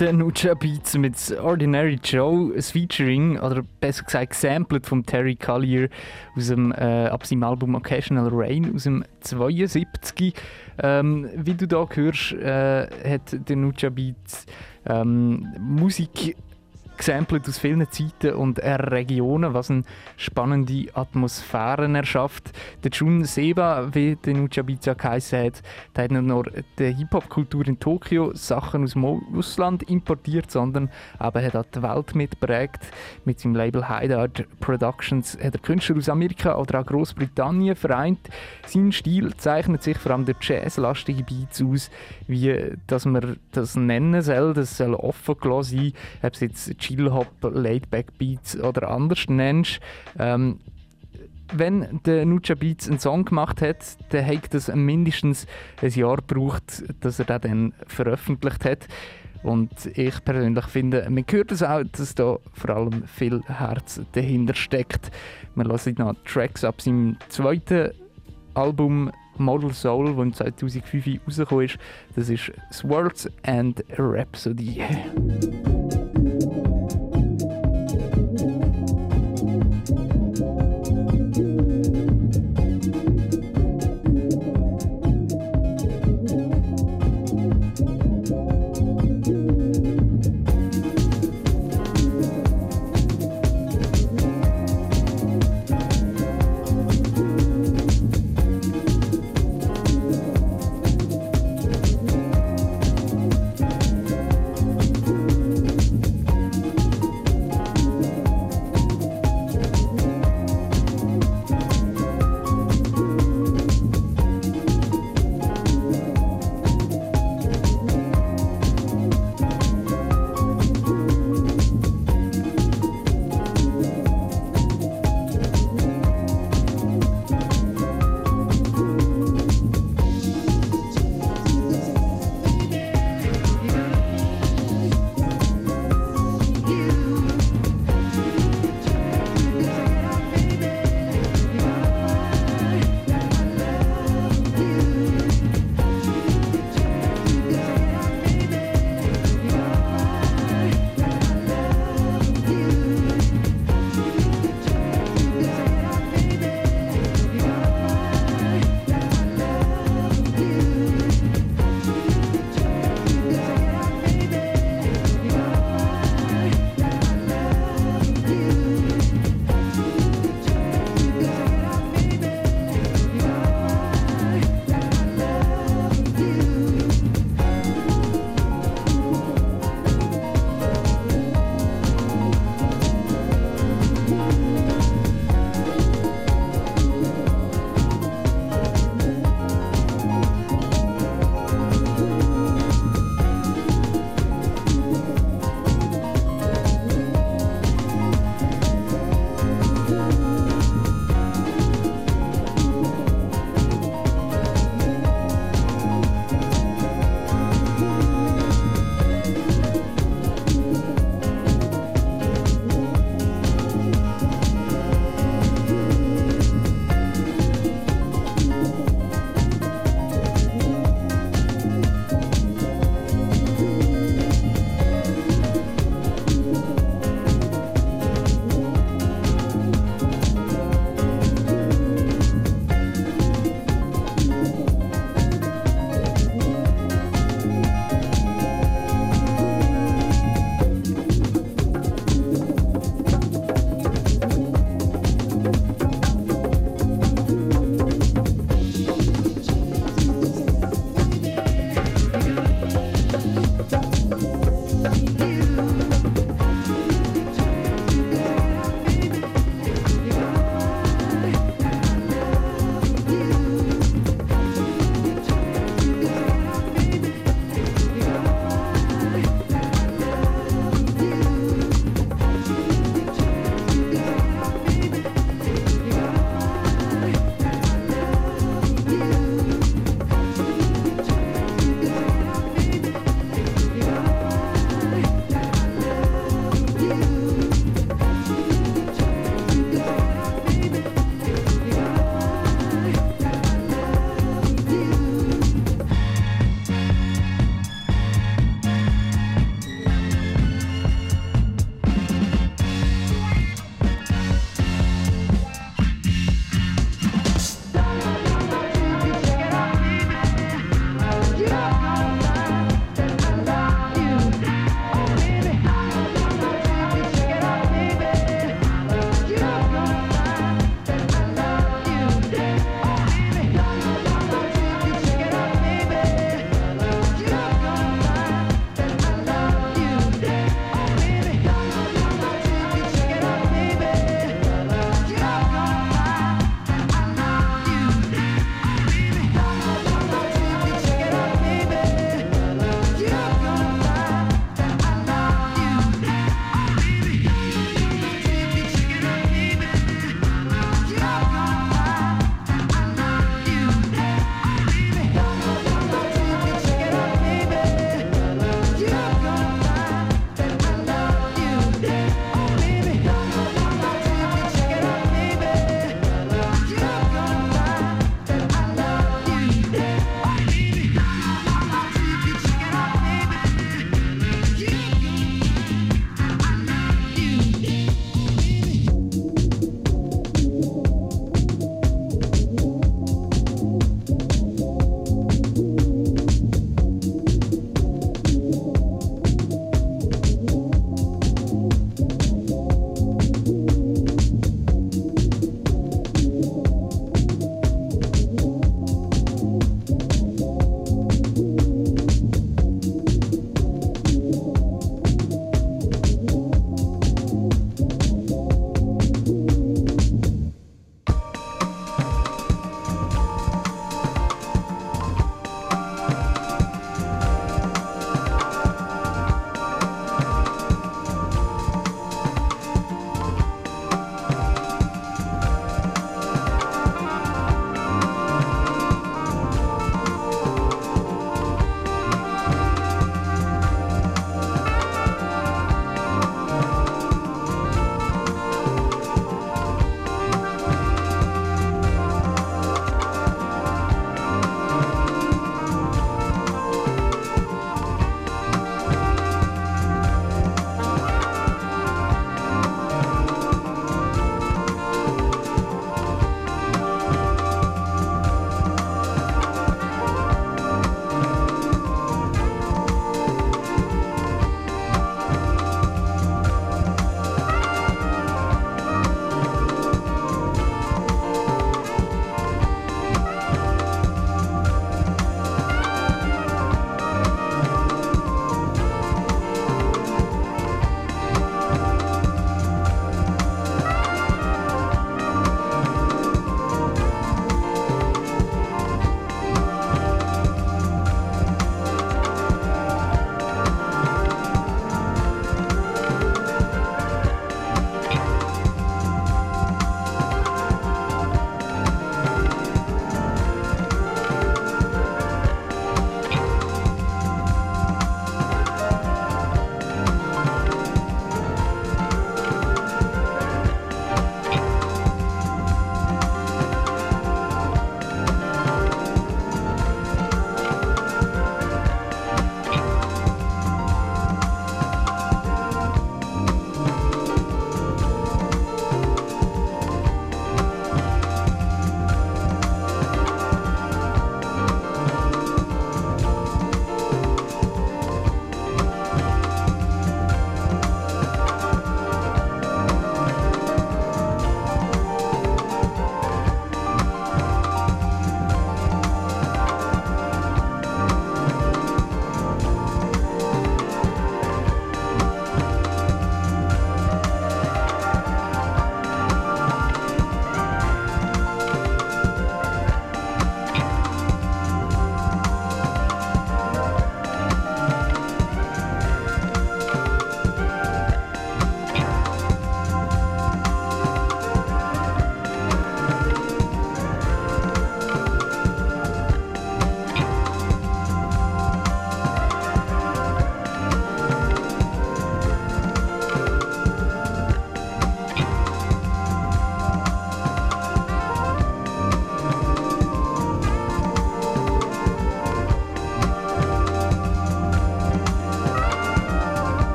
der Nuja Beats mit Ordinary Joe, ein Featuring, oder besser gesagt gesampelt von Terry Collier aus dem, äh, ab seinem Album Occasional Rain aus dem 72. Ähm, wie du da hörst, äh, hat der Nuja Beats ähm, Musik gesampelt aus vielen Zeiten und Regionen, was eine spannende Atmosphäre erschafft. Der Jun Seba, wie der Nuchabiza geheißen hat, der hat nicht nur die Hip-Hop-Kultur in Tokio Sachen aus dem Ausland importiert, sondern eben hat auch die Welt mitprägt. Mit seinem Label Hideout Productions hat er Künstler aus Amerika oder auch Großbritannien vereint. Sein Stil zeichnet sich vor allem durch jazzlastige Beats aus, wie dass man das nennen soll. Das soll offen sein, ob es jetzt Chill-Hop, Laid-Back-Beats oder anders nennst. Ähm, wenn der Nucha Beats einen Song gemacht hat, dann hat es mindestens ein Jahr gebraucht, dass er den dann veröffentlicht hat. Und ich persönlich finde, man hört es auch, dass da vor allem viel Herz dahinter steckt. Wir hören noch Tracks ab seinem zweiten Album Model Soul, das 2005 rausgekommen ist. Das ist Swords and Rhapsody.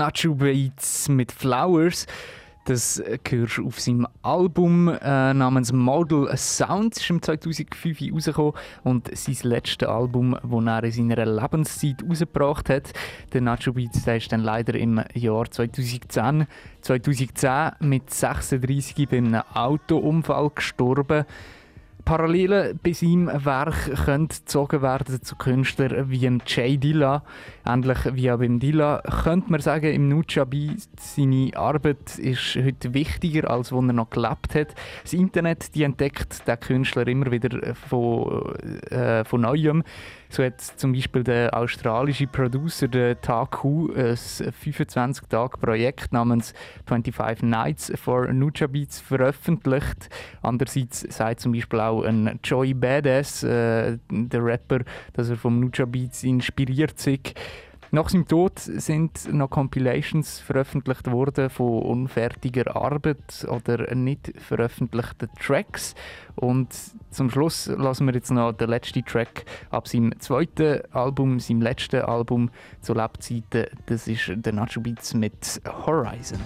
Nacho Beats mit Flowers. Das du auf seinem Album äh, namens Model Sound. Ist im 2005 rausgekommen und sein letztes Album, das er in seiner Lebenszeit rausgebracht hat. Der Nacho Beats der ist dann leider im Jahr 2010, 2010 mit 36 bei einem Autounfall gestorben. Parallelen bei seinem Werk können gezogen werden zu Künstlern wie Jay Dilla. Ähnlich wie auch beim Dilla könnte man sagen, im Nuchabi seine Arbeit ist heute wichtiger, als wo er noch gelebt hat. Das Internet die entdeckt den Künstler immer wieder von, äh, von Neuem. So hat zum Beispiel der australische Producer der Taku ein 25-Tage-Projekt namens 25 Nights for Nucha Beats veröffentlicht. Andererseits sagt zum Beispiel auch ein Joey Badass, äh, der Rapper, dass er vom Nucha Beats inspiriert ist. Nach seinem Tod sind noch Compilations veröffentlicht worden von unfertiger Arbeit oder nicht veröffentlichten Tracks. Und zum Schluss lassen wir jetzt noch den letzten Track ab seinem zweiten Album, seinem letzten Album zu Lebzeiten. Das ist der Nacho Beats mit Horizon.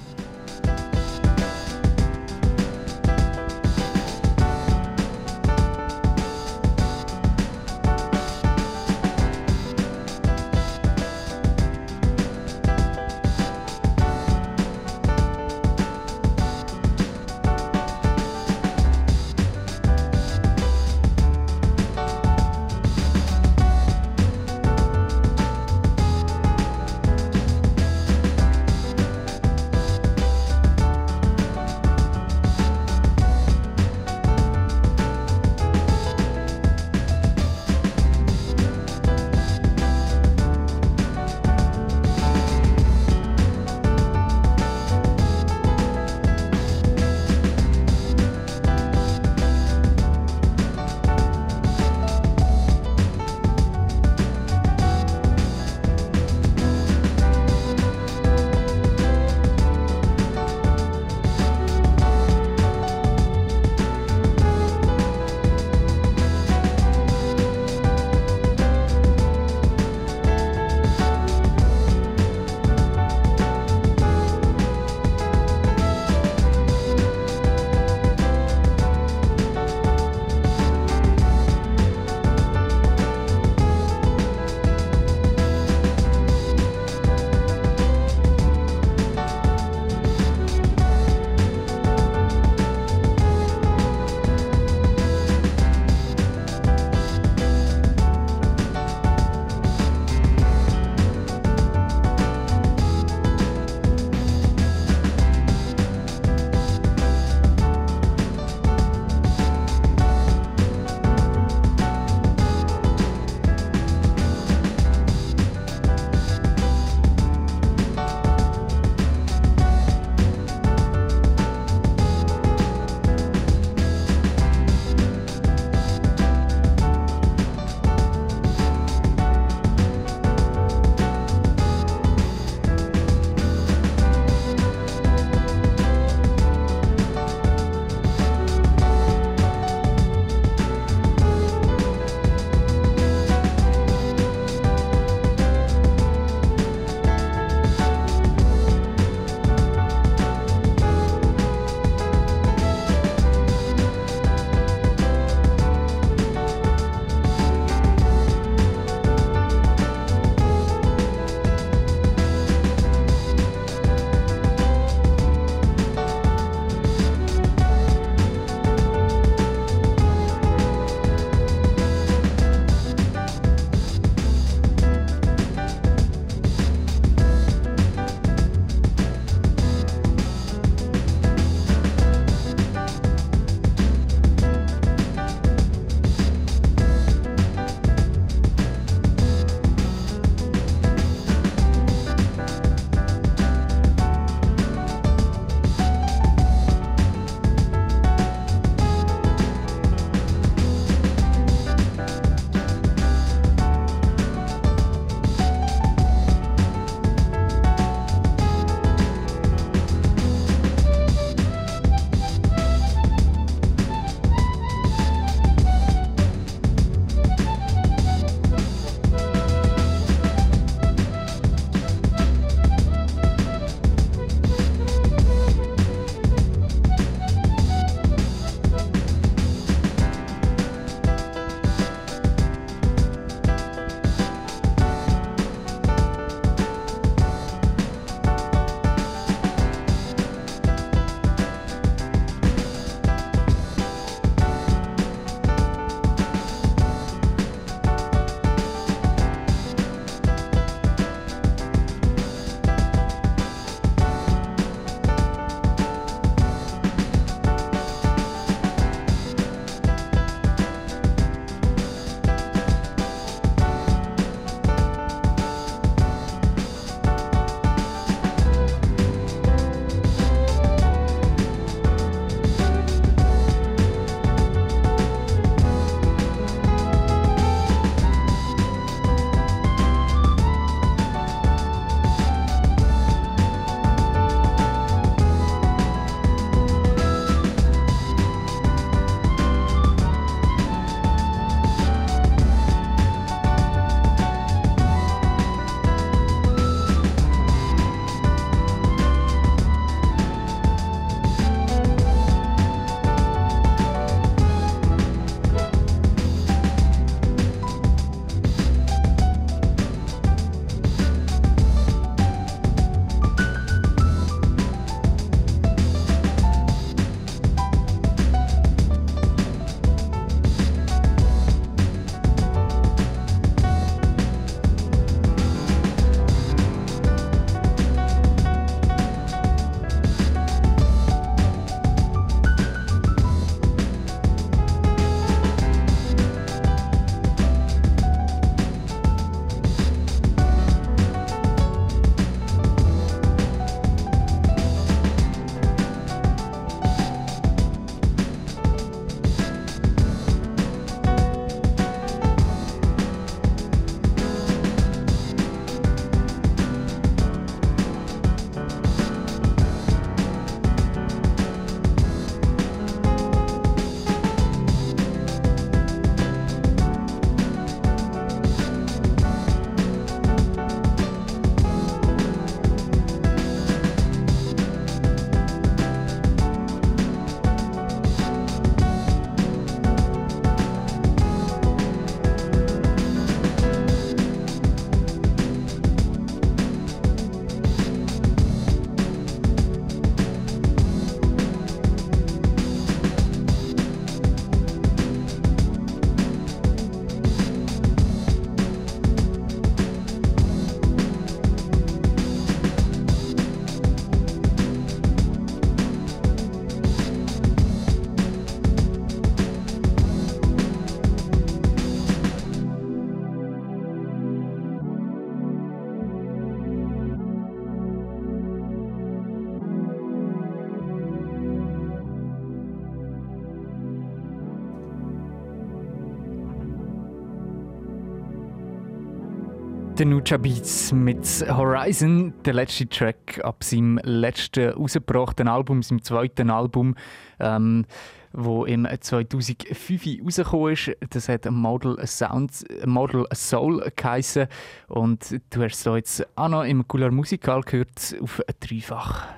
Der Nucha Beats mit Horizon, der letzte Track ab seinem letzten rausgebrachten Album, seinem zweiten Album, ähm, wo im 2005 rausgekommen ist. Das hat Model Sound, Model Soul geheissen. Und du hast es jetzt auch noch im Cooler Musikal gehört auf dreifach.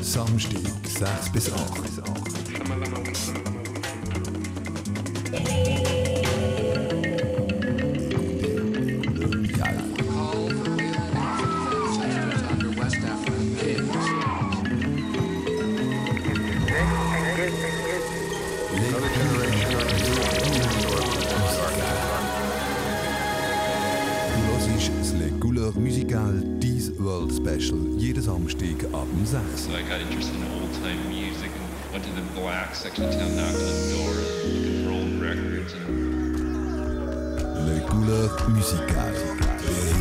Samstag, 6 bis 8. World Special jeden Samstag ab dem 6. So I got interested in old time music and went to the black section of town, knocked on doors, looking for old records and Le Couleur Musical.